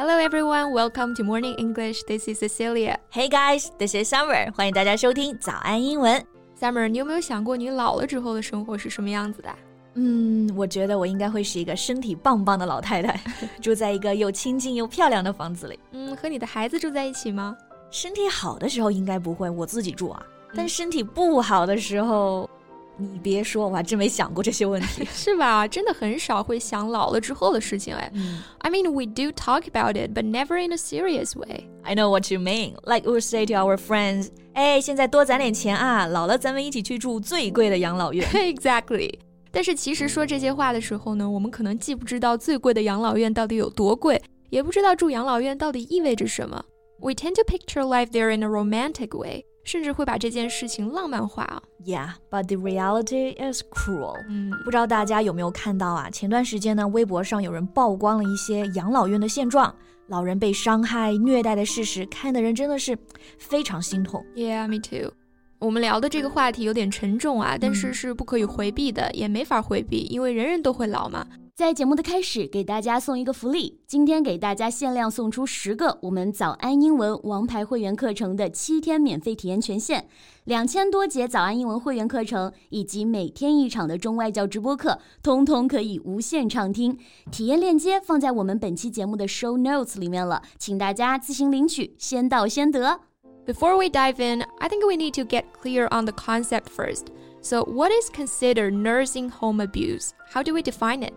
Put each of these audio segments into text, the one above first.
Hello everyone, welcome to Morning English. This is Cecilia. Hey guys, this is Summer. 欢迎大家收听早安英文。Summer，你有没有想过你老了之后的生活是什么样子的？嗯，我觉得我应该会是一个身体棒棒的老太太，住在一个又清静又漂亮的房子里。嗯，和你的孩子住在一起吗？身体好的时候应该不会，我自己住啊。但身体不好的时候。你别说，我还真没想过这些问题，是吧？真的很少会想老了之后的事情哎。I mean, we do talk about it, but never in a serious way. I know what you mean. Like we say to our friends, 哎，现在多攒点钱啊，老了咱们一起去住最贵的养老院。Exactly. 但是其实说这些话的时候呢，我们可能既不知道最贵的养老院到底有多贵，也不知道住养老院到底意味着什么。We tend to picture life there in a romantic way. 甚至会把这件事情浪漫化啊。Yeah, but the reality is cruel. 嗯，不知道大家有没有看到啊？前段时间呢，微博上有人曝光了一些养老院的现状，老人被伤害、虐待的事实，看的人真的是非常心痛。Yeah, me too. 我们聊的这个话题有点沉重啊，但是是不可以回避的，也没法回避，因为人人都会老嘛。在节目的开始，给大家送一个福利。今天给大家限量送出十个我们早安英文王牌会员课程的七天免费体验权限，两千多节早安英文会员课程以及每天一场的中外教直播课，通通可以无限畅听。体验链接放在我们本期节目的 show notes 里面了，请大家自行领取，先到先得。Before we dive in, I think we need to get clear on the concept first. So, what is considered nursing home abuse? How do we define it?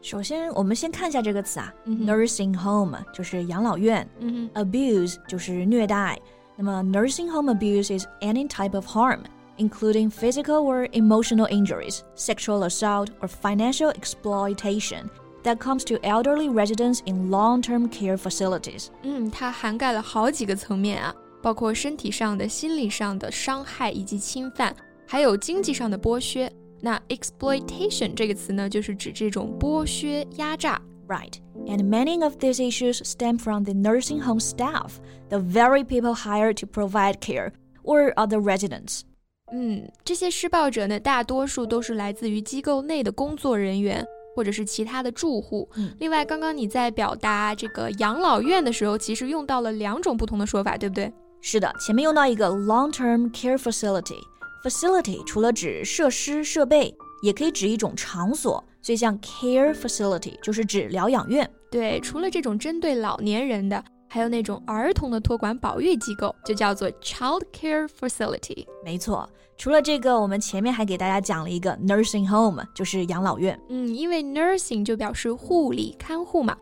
首先，我们先看一下这个词啊、mm hmm.，nursing home 就是养老院、mm hmm.，abuse 就是虐待。那么，nursing home abuse is any type of harm, including physical or emotional injuries, sexual assault, or financial exploitation that comes to elderly residents in long-term care facilities. 嗯，它涵盖了好几个层面啊，包括身体上的、心理上的伤害以及侵犯，还有经济上的剥削。 那 exploitation 这个词呢，就是指这种剥削、压榨。Right. And many of these issues stem from the nursing home staff, the very people hired to provide care, or other residents. 嗯，这些施暴者呢，大多数都是来自于机构内的工作人员，或者是其他的住户。嗯、另外，刚刚你在表达这个养老院的时候，其实用到了两种不同的说法，对不对？是的，前面用到一个 long-term care facility。 Facility 除了指设施设备，也可以指一种场所，所以像 care facility 就是指疗养院。对，除了这种针对老年人的，还有那种儿童的托管保育机构，就叫做 child care facility。没错，除了这个，我们前面还给大家讲了一个 nursing home，就是养老院。嗯，因为 nursing 就表示护理看护嘛。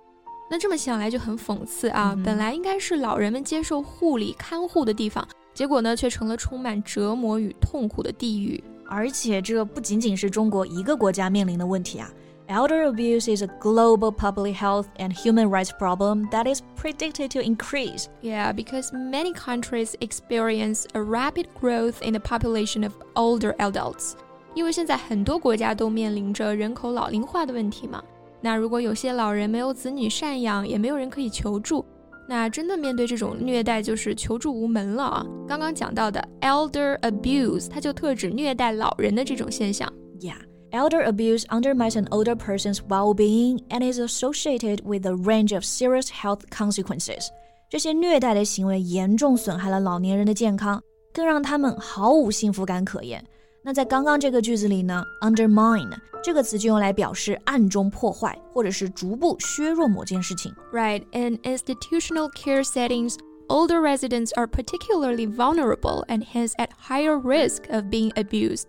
那这么想来就很讽刺啊，嗯、本来应该是老人们接受护理看护的地方。结果呢，却成了充满折磨与痛苦的地狱。而且这不仅仅是中国一个国家面临的问题啊。Elder abuse is a global public health and human rights problem that is predicted to increase. Yeah, because many countries experience a rapid growth in the population of older adults. 因为现在很多国家都面临着人口老龄化的问题嘛。那如果有些老人没有子女赡养，也没有人可以求助。 那真的面对这种虐待，就是求助无门了啊！刚刚讲到的 elder abuse，它就特指虐待老人的这种现象。Yeah, elder abuse undermines an older person's well-being and is associated with a range of serious health consequences. 这些虐待的行为严重损害了老年人的健康，更让他们毫无幸福感可言。那在刚刚这个句子里呢，undermine 这个词就用来表示暗中破坏或者是逐步削弱某件事情。Right, in institutional care settings, older residents are particularly vulnerable and hence at higher risk of being abused.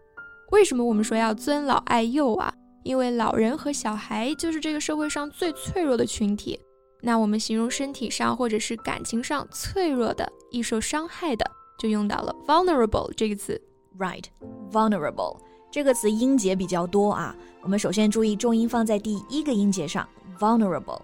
为什么我们说要尊老爱幼啊？因为老人和小孩就是这个社会上最脆弱的群体。那我们形容身体上或者是感情上脆弱的、易受伤害的，就用到了 vulnerable 这个词。Right, Vulnerable 这个词音节比较多啊。我们首先注意重音放在第一个音节上，vulnerable。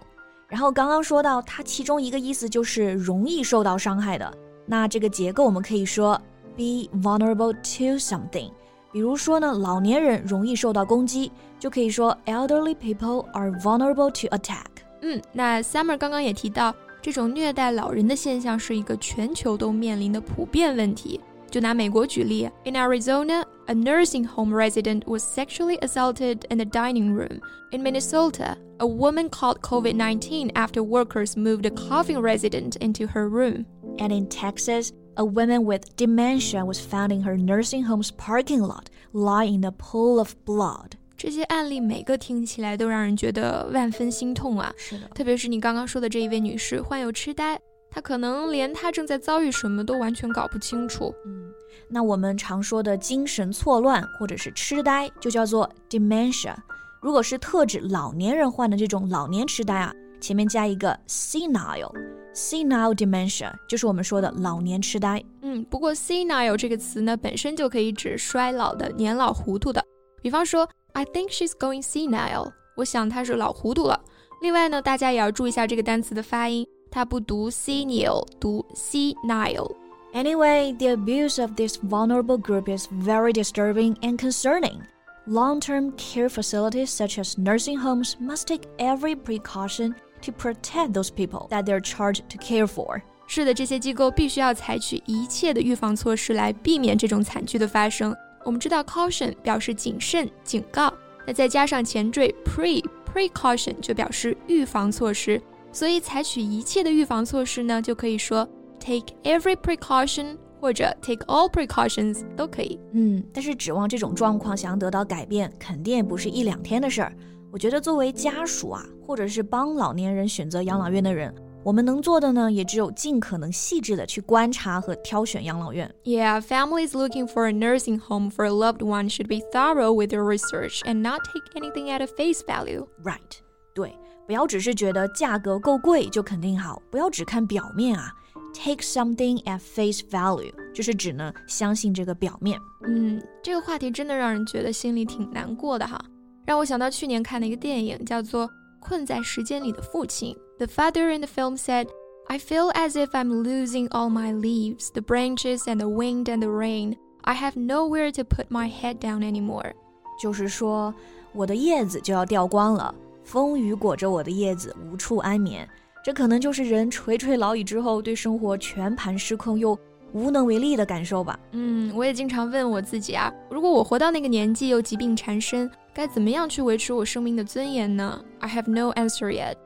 然后刚刚说到它其中一个意思就是容易受到伤害的。那这个结构我们可以说 be vulnerable to something。比如说呢，老年人容易受到攻击，就可以说 elderly people are vulnerable to attack。嗯，那 Summer 刚刚也提到，这种虐待老人的现象是一个全球都面临的普遍问题。就拿美国举例，In Arizona, a nursing home resident was sexually assaulted in the dining room. In Minnesota, a woman caught COVID-19 after workers moved a coughing resident into her room. And in Texas, a woman with dementia was found in her nursing home's parking lot, lying in a pool of blood. 这些案例每个听起来都让人觉得万分心痛啊！是的，特别是你刚刚说的这一位女士患有痴呆， 她可能连他正在遭遇什么都完全搞不清楚。嗯，那我们常说的精神错乱或者是痴呆，就叫做 dementia。如果是特指老年人患的这种老年痴呆啊，前面加一个 senile，senile dementia 就是我们说的老年痴呆。嗯，不过 senile 这个词呢，本身就可以指衰老的、年老糊涂的。比方说。I think she's going senile。我想她是老糊涂了。另外呢，大家也要注意一下这个单词的发音，它不读 senile，读 senile。Anyway, the abuse of this vulnerable group is very disturbing and concerning. Long term care facilities such as nursing homes must take every precaution to protect those people that they're charged to care for. 是的，这些机构必须要采取一切的预防措施来避免这种惨剧的发生。我们知道 caution 表示谨慎、警告，那再加上前缀 pre precaution 就表示预防措施， 所以采取一切的预防措施呢，就可以说 take every precaution 或者 take all precautions 都可以。嗯，但是指望这种状况想要得到改变，肯定也不是一两天的事儿。我觉得作为家属啊，或者是帮老年人选择养老院的人。我们能做的呢，也只有尽可能细致的去观察和挑选养老院。Yeah, families looking for a nursing home for a loved one should be thorough with their research and not take anything at a face value. Right，对， 不要只是觉得价格够贵就肯定好，不要只看表面啊。Take something at face value，就是指呢相信这个表面。嗯，这个话题真的让人觉得心里挺难过的哈，让我想到去年看的一个电影，叫做《困在时间里的父亲》。the father in the film said, I feel as if I'm losing all my leaves, the branches and the wind and the rain. I have nowhere to put my head down anymore. 就是说，我的叶子就要掉光了， 风雨裹着我的叶子，无处安眠。这可能就是人垂垂老矣之后对生活全盘失控又无能为力的感受吧。嗯，我也经常问我自己啊，如果我活到那个年纪又疾病缠身，该怎么样去维持我生命的尊严呢？I have no answer yet.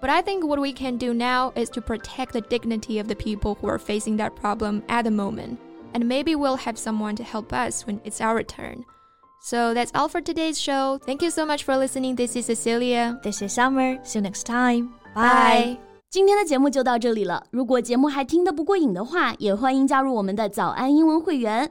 But I think what we can do now is to protect the dignity of the people who are facing that problem at the moment. And maybe we'll have someone to help us when it's our turn. So that's all for today's show. Thank you so much for listening. This is Cecilia. This is Summer. See you next time. Bye. 今天的节目就到这里了。如果节目还听得不过瘾的话，也欢迎加入我们的早安英文会员。